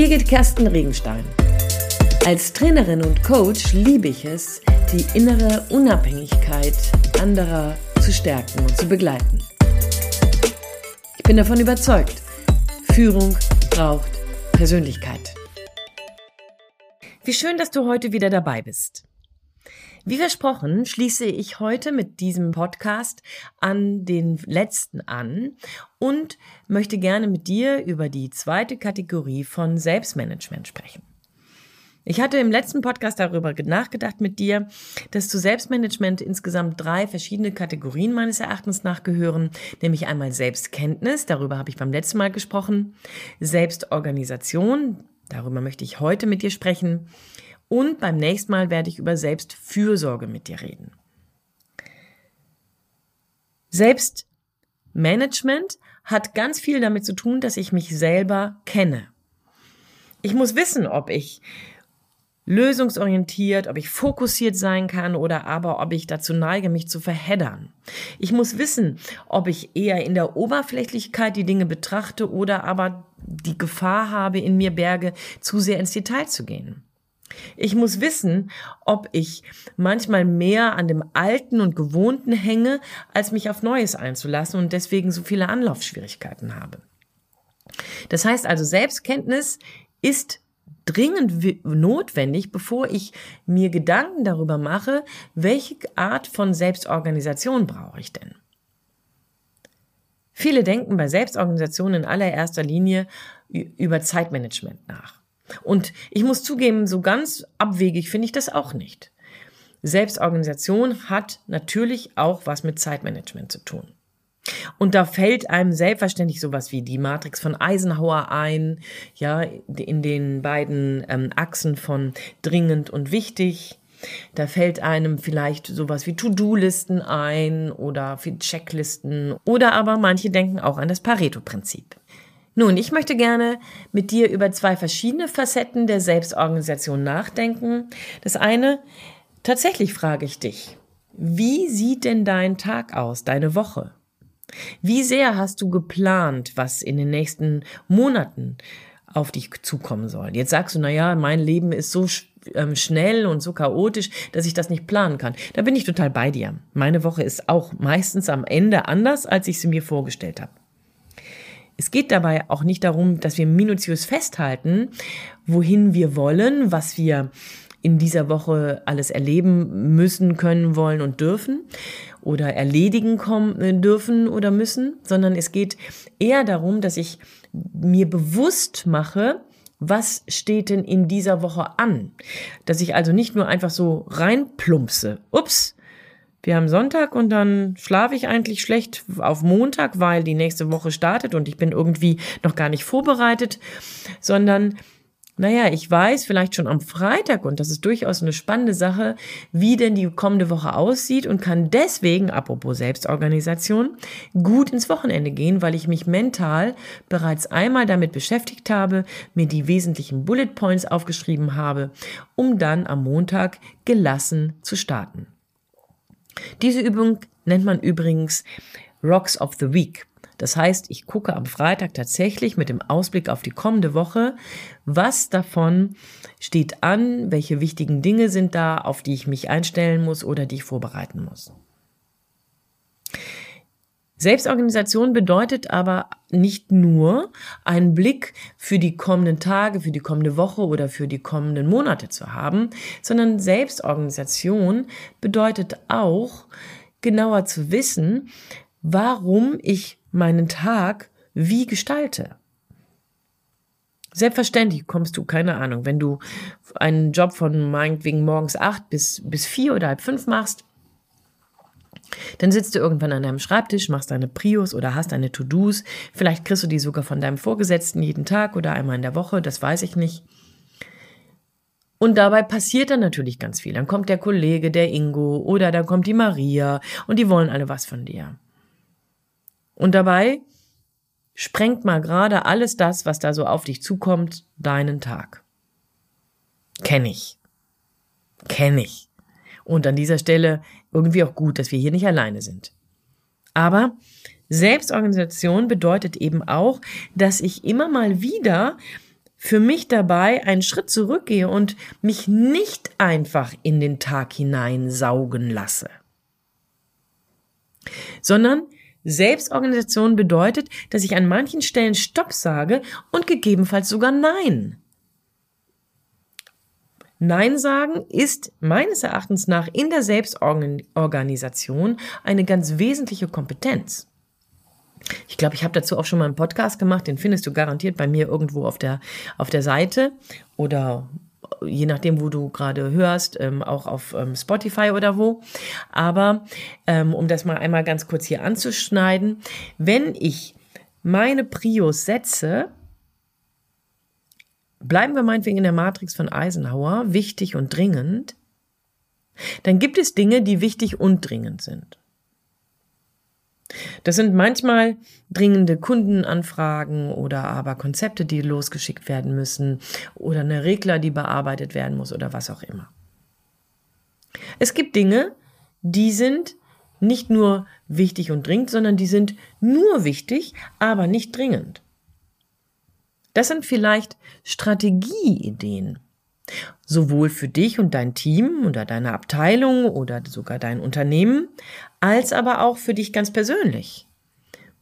Birgit Kersten Regenstein. Als Trainerin und Coach liebe ich es, die innere Unabhängigkeit anderer zu stärken und zu begleiten. Ich bin davon überzeugt, Führung braucht Persönlichkeit. Wie schön, dass du heute wieder dabei bist. Wie versprochen, schließe ich heute mit diesem Podcast an den letzten an und möchte gerne mit dir über die zweite Kategorie von Selbstmanagement sprechen. Ich hatte im letzten Podcast darüber nachgedacht mit dir, dass zu Selbstmanagement insgesamt drei verschiedene Kategorien meines Erachtens nachgehören, nämlich einmal Selbstkenntnis, darüber habe ich beim letzten Mal gesprochen, Selbstorganisation, darüber möchte ich heute mit dir sprechen, und beim nächsten Mal werde ich über Selbstfürsorge mit dir reden. Selbstmanagement hat ganz viel damit zu tun, dass ich mich selber kenne. Ich muss wissen, ob ich lösungsorientiert, ob ich fokussiert sein kann oder aber ob ich dazu neige, mich zu verheddern. Ich muss wissen, ob ich eher in der Oberflächlichkeit die Dinge betrachte oder aber die Gefahr habe, in mir berge, zu sehr ins Detail zu gehen. Ich muss wissen, ob ich manchmal mehr an dem Alten und Gewohnten hänge, als mich auf Neues einzulassen und deswegen so viele Anlaufschwierigkeiten habe. Das heißt also, Selbstkenntnis ist dringend notwendig, bevor ich mir Gedanken darüber mache, welche Art von Selbstorganisation brauche ich denn. Viele denken bei Selbstorganisation in allererster Linie über Zeitmanagement nach. Und ich muss zugeben, so ganz abwegig finde ich das auch nicht. Selbstorganisation hat natürlich auch was mit Zeitmanagement zu tun. Und da fällt einem selbstverständlich sowas wie die Matrix von Eisenhower ein, ja, in den beiden ähm, Achsen von dringend und wichtig. Da fällt einem vielleicht sowas wie To-Do-Listen ein oder Checklisten oder aber manche denken auch an das Pareto-Prinzip. Nun, ich möchte gerne mit dir über zwei verschiedene Facetten der Selbstorganisation nachdenken. Das eine, tatsächlich frage ich dich, wie sieht denn dein Tag aus, deine Woche? Wie sehr hast du geplant, was in den nächsten Monaten auf dich zukommen soll? Jetzt sagst du, na ja, mein Leben ist so ähm, schnell und so chaotisch, dass ich das nicht planen kann. Da bin ich total bei dir. Meine Woche ist auch meistens am Ende anders, als ich sie mir vorgestellt habe. Es geht dabei auch nicht darum, dass wir minutiös festhalten, wohin wir wollen, was wir in dieser Woche alles erleben müssen, können, wollen und dürfen oder erledigen kommen, äh, dürfen oder müssen, sondern es geht eher darum, dass ich mir bewusst mache, was steht denn in dieser Woche an? Dass ich also nicht nur einfach so reinplumpse. Ups, wir haben Sonntag und dann schlafe ich eigentlich schlecht auf Montag, weil die nächste Woche startet und ich bin irgendwie noch gar nicht vorbereitet, sondern naja, ich weiß vielleicht schon am Freitag, und das ist durchaus eine spannende Sache, wie denn die kommende Woche aussieht und kann deswegen, apropos Selbstorganisation, gut ins Wochenende gehen, weil ich mich mental bereits einmal damit beschäftigt habe, mir die wesentlichen Bullet Points aufgeschrieben habe, um dann am Montag gelassen zu starten. Diese Übung nennt man übrigens Rocks of the Week. Das heißt, ich gucke am Freitag tatsächlich mit dem Ausblick auf die kommende Woche, was davon steht an, welche wichtigen Dinge sind da, auf die ich mich einstellen muss oder die ich vorbereiten muss. Selbstorganisation bedeutet aber nicht nur einen Blick für die kommenden Tage, für die kommende Woche oder für die kommenden Monate zu haben, sondern Selbstorganisation bedeutet auch genauer zu wissen, warum ich meinen Tag wie gestalte. Selbstverständlich kommst du, keine Ahnung, wenn du einen Job von meinetwegen morgens acht bis, bis vier oder halb fünf machst, dann sitzt du irgendwann an deinem Schreibtisch, machst deine Prios oder hast deine To-Dos. Vielleicht kriegst du die sogar von deinem Vorgesetzten jeden Tag oder einmal in der Woche, das weiß ich nicht. Und dabei passiert dann natürlich ganz viel. Dann kommt der Kollege, der Ingo oder dann kommt die Maria und die wollen alle was von dir. Und dabei sprengt mal gerade alles das, was da so auf dich zukommt, deinen Tag. Kenn ich. Kenn ich. Und an dieser Stelle irgendwie auch gut, dass wir hier nicht alleine sind. Aber Selbstorganisation bedeutet eben auch, dass ich immer mal wieder für mich dabei einen Schritt zurückgehe und mich nicht einfach in den Tag hinein saugen lasse, sondern Selbstorganisation bedeutet, dass ich an manchen Stellen Stopp sage und gegebenenfalls sogar Nein. Nein sagen ist meines Erachtens nach in der Selbstorganisation eine ganz wesentliche Kompetenz. Ich glaube, ich habe dazu auch schon mal einen Podcast gemacht, den findest du garantiert bei mir irgendwo auf der, auf der Seite oder je nachdem, wo du gerade hörst, ähm, auch auf ähm, Spotify oder wo. Aber ähm, um das mal einmal ganz kurz hier anzuschneiden, wenn ich meine Prios setze, bleiben wir meinetwegen in der Matrix von Eisenhower, wichtig und dringend, dann gibt es Dinge, die wichtig und dringend sind. Das sind manchmal dringende Kundenanfragen oder aber Konzepte, die losgeschickt werden müssen oder eine Regler, die bearbeitet werden muss oder was auch immer. Es gibt Dinge, die sind nicht nur wichtig und dringend, sondern die sind nur wichtig, aber nicht dringend. Das sind vielleicht Strategieideen. Sowohl für dich und dein Team oder deine Abteilung oder sogar dein Unternehmen, als aber auch für dich ganz persönlich.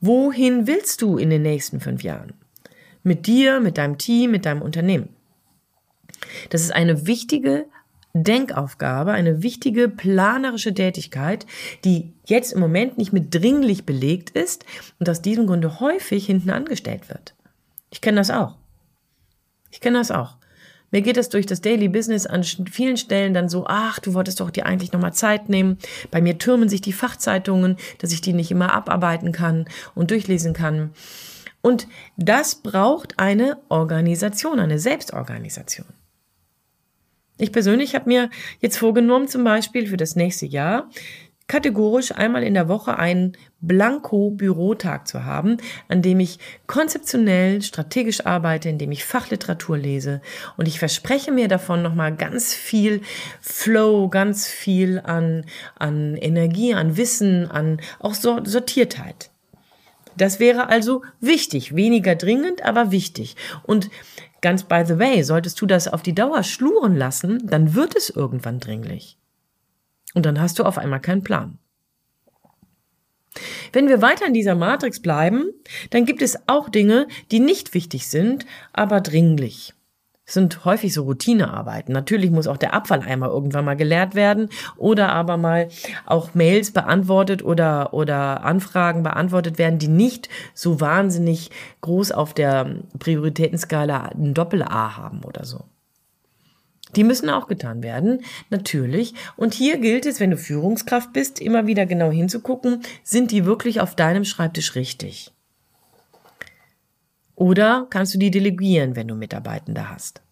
Wohin willst du in den nächsten fünf Jahren? Mit dir, mit deinem Team, mit deinem Unternehmen. Das ist eine wichtige Denkaufgabe, eine wichtige planerische Tätigkeit, die jetzt im Moment nicht mit dringlich belegt ist und aus diesem Grunde häufig hinten angestellt wird. Ich kenne das auch. Ich kenne das auch. Mir geht es durch das Daily Business an vielen Stellen dann so, ach, du wolltest doch dir eigentlich nochmal Zeit nehmen. Bei mir türmen sich die Fachzeitungen, dass ich die nicht immer abarbeiten kann und durchlesen kann. Und das braucht eine Organisation, eine Selbstorganisation. Ich persönlich habe mir jetzt vorgenommen, zum Beispiel für das nächste Jahr, kategorisch einmal in der Woche einen Blanko-Bürotag zu haben, an dem ich konzeptionell, strategisch arbeite, in dem ich Fachliteratur lese. Und ich verspreche mir davon nochmal ganz viel Flow, ganz viel an, an Energie, an Wissen, an auch Sortiertheit. Das wäre also wichtig, weniger dringend, aber wichtig. Und ganz by the way, solltest du das auf die Dauer schluren lassen, dann wird es irgendwann dringlich. Und dann hast du auf einmal keinen Plan. Wenn wir weiter in dieser Matrix bleiben, dann gibt es auch Dinge, die nicht wichtig sind, aber dringlich. Es sind häufig so Routinearbeiten. Natürlich muss auch der Abfalleimer irgendwann mal geleert werden oder aber mal auch Mails beantwortet oder, oder Anfragen beantwortet werden, die nicht so wahnsinnig groß auf der Prioritätenskala ein Doppel-A haben oder so. Die müssen auch getan werden, natürlich. Und hier gilt es, wenn du Führungskraft bist, immer wieder genau hinzugucken, sind die wirklich auf deinem Schreibtisch richtig? Oder kannst du die delegieren, wenn du Mitarbeitende hast?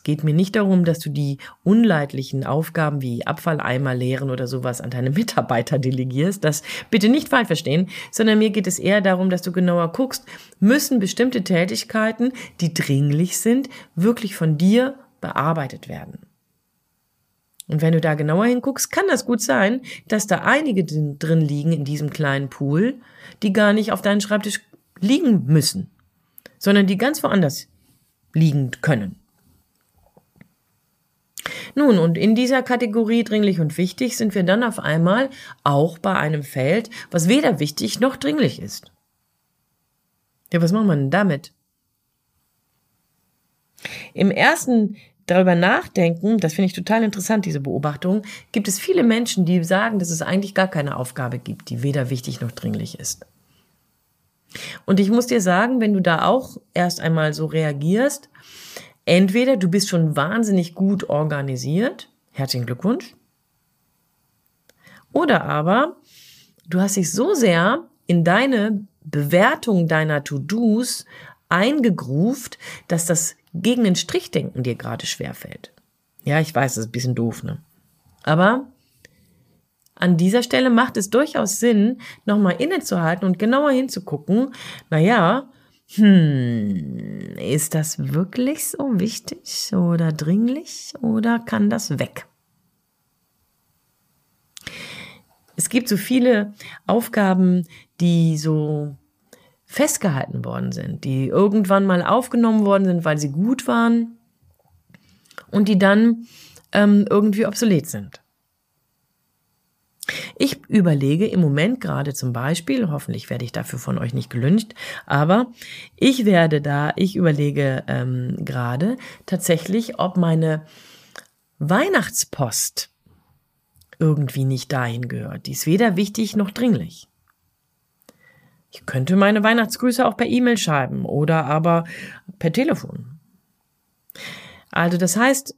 Es geht mir nicht darum, dass du die unleidlichen Aufgaben wie Abfalleimer leeren oder sowas an deine Mitarbeiter delegierst. Das bitte nicht falsch verstehen, sondern mir geht es eher darum, dass du genauer guckst, müssen bestimmte Tätigkeiten, die dringlich sind, wirklich von dir bearbeitet werden. Und wenn du da genauer hinguckst, kann das gut sein, dass da einige drin liegen in diesem kleinen Pool, die gar nicht auf deinem Schreibtisch liegen müssen, sondern die ganz woanders liegen können. Nun, und in dieser Kategorie dringlich und wichtig sind wir dann auf einmal auch bei einem Feld, was weder wichtig noch dringlich ist. Ja, was macht man denn damit? Im ersten darüber nachdenken, das finde ich total interessant, diese Beobachtung, gibt es viele Menschen, die sagen, dass es eigentlich gar keine Aufgabe gibt, die weder wichtig noch dringlich ist. Und ich muss dir sagen, wenn du da auch erst einmal so reagierst, Entweder du bist schon wahnsinnig gut organisiert, herzlichen Glückwunsch, oder aber du hast dich so sehr in deine Bewertung deiner To-Dos eingegruft, dass das gegen den Strichdenken dir gerade schwerfällt. Ja, ich weiß, das ist ein bisschen doof, ne? Aber an dieser Stelle macht es durchaus Sinn, nochmal innezuhalten und genauer hinzugucken, naja, hm, ist das wirklich so wichtig oder dringlich oder kann das weg? Es gibt so viele Aufgaben, die so festgehalten worden sind, die irgendwann mal aufgenommen worden sind, weil sie gut waren und die dann ähm, irgendwie obsolet sind. Ich überlege im Moment gerade zum Beispiel, hoffentlich werde ich dafür von euch nicht gelünscht, aber ich werde da, ich überlege ähm, gerade tatsächlich, ob meine Weihnachtspost irgendwie nicht dahin gehört. Die ist weder wichtig noch dringlich. Ich könnte meine Weihnachtsgrüße auch per E-Mail schreiben oder aber per Telefon. Also das heißt,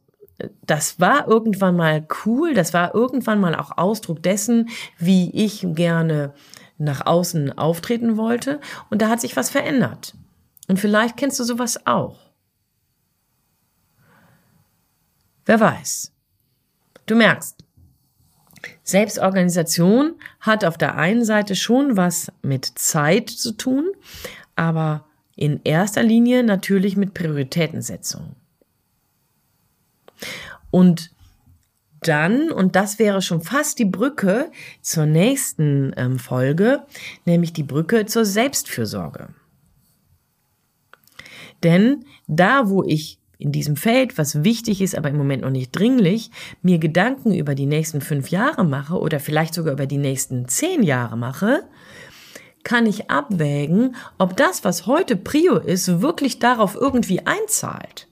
das war irgendwann mal cool, das war irgendwann mal auch Ausdruck dessen, wie ich gerne nach außen auftreten wollte und da hat sich was verändert. Und vielleicht kennst du sowas auch. Wer weiß. Du merkst, Selbstorganisation hat auf der einen Seite schon was mit Zeit zu tun, aber in erster Linie natürlich mit Prioritätensetzung. Und dann, und das wäre schon fast die Brücke zur nächsten ähm, Folge, nämlich die Brücke zur Selbstfürsorge. Denn da, wo ich in diesem Feld, was wichtig ist, aber im Moment noch nicht dringlich, mir Gedanken über die nächsten fünf Jahre mache oder vielleicht sogar über die nächsten zehn Jahre mache, kann ich abwägen, ob das, was heute Prio ist, wirklich darauf irgendwie einzahlt.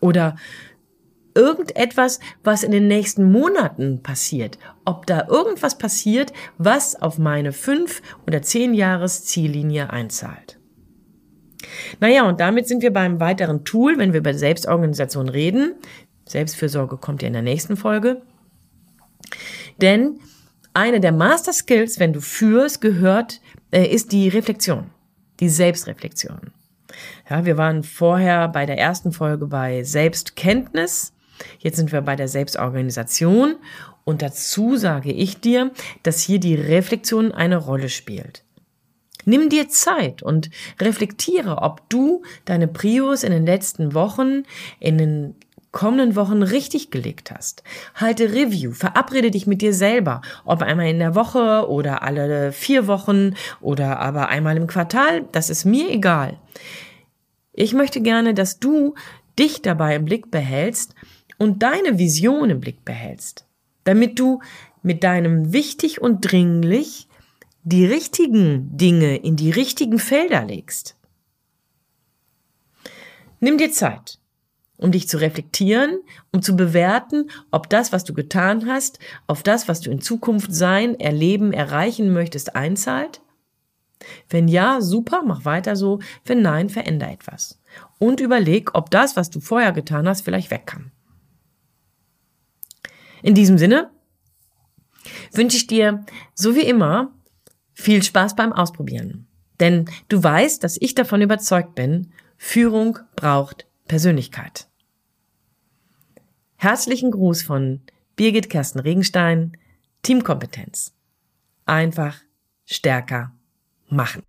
Oder irgendetwas, was in den nächsten Monaten passiert, ob da irgendwas passiert, was auf meine fünf oder zehn Jahres Ziellinie einzahlt. Naja, und damit sind wir beim weiteren Tool, wenn wir über Selbstorganisation reden. Selbstfürsorge kommt ja in der nächsten Folge. Denn eine der Master Skills, wenn du führst, gehört, äh, ist die Reflexion, die Selbstreflexion. Ja, wir waren vorher bei der ersten Folge bei Selbstkenntnis. Jetzt sind wir bei der Selbstorganisation. Und dazu sage ich dir, dass hier die Reflexion eine Rolle spielt. Nimm dir Zeit und reflektiere, ob du deine Prios in den letzten Wochen, in den kommenden Wochen richtig gelegt hast. Halte Review, verabrede dich mit dir selber, ob einmal in der Woche oder alle vier Wochen oder aber einmal im Quartal, das ist mir egal. Ich möchte gerne, dass du dich dabei im Blick behältst und deine Vision im Blick behältst, damit du mit deinem wichtig und dringlich die richtigen Dinge in die richtigen Felder legst. Nimm dir Zeit, um dich zu reflektieren, um zu bewerten, ob das, was du getan hast, auf das, was du in Zukunft sein, erleben, erreichen möchtest, einzahlt. Wenn ja, super, mach weiter so. Wenn nein, veränder etwas. Und überleg, ob das, was du vorher getan hast, vielleicht weg kann. In diesem Sinne wünsche ich dir, so wie immer, viel Spaß beim Ausprobieren. Denn du weißt, dass ich davon überzeugt bin, Führung braucht Persönlichkeit. Herzlichen Gruß von Birgit Kersten Regenstein, Teamkompetenz. Einfach stärker machen.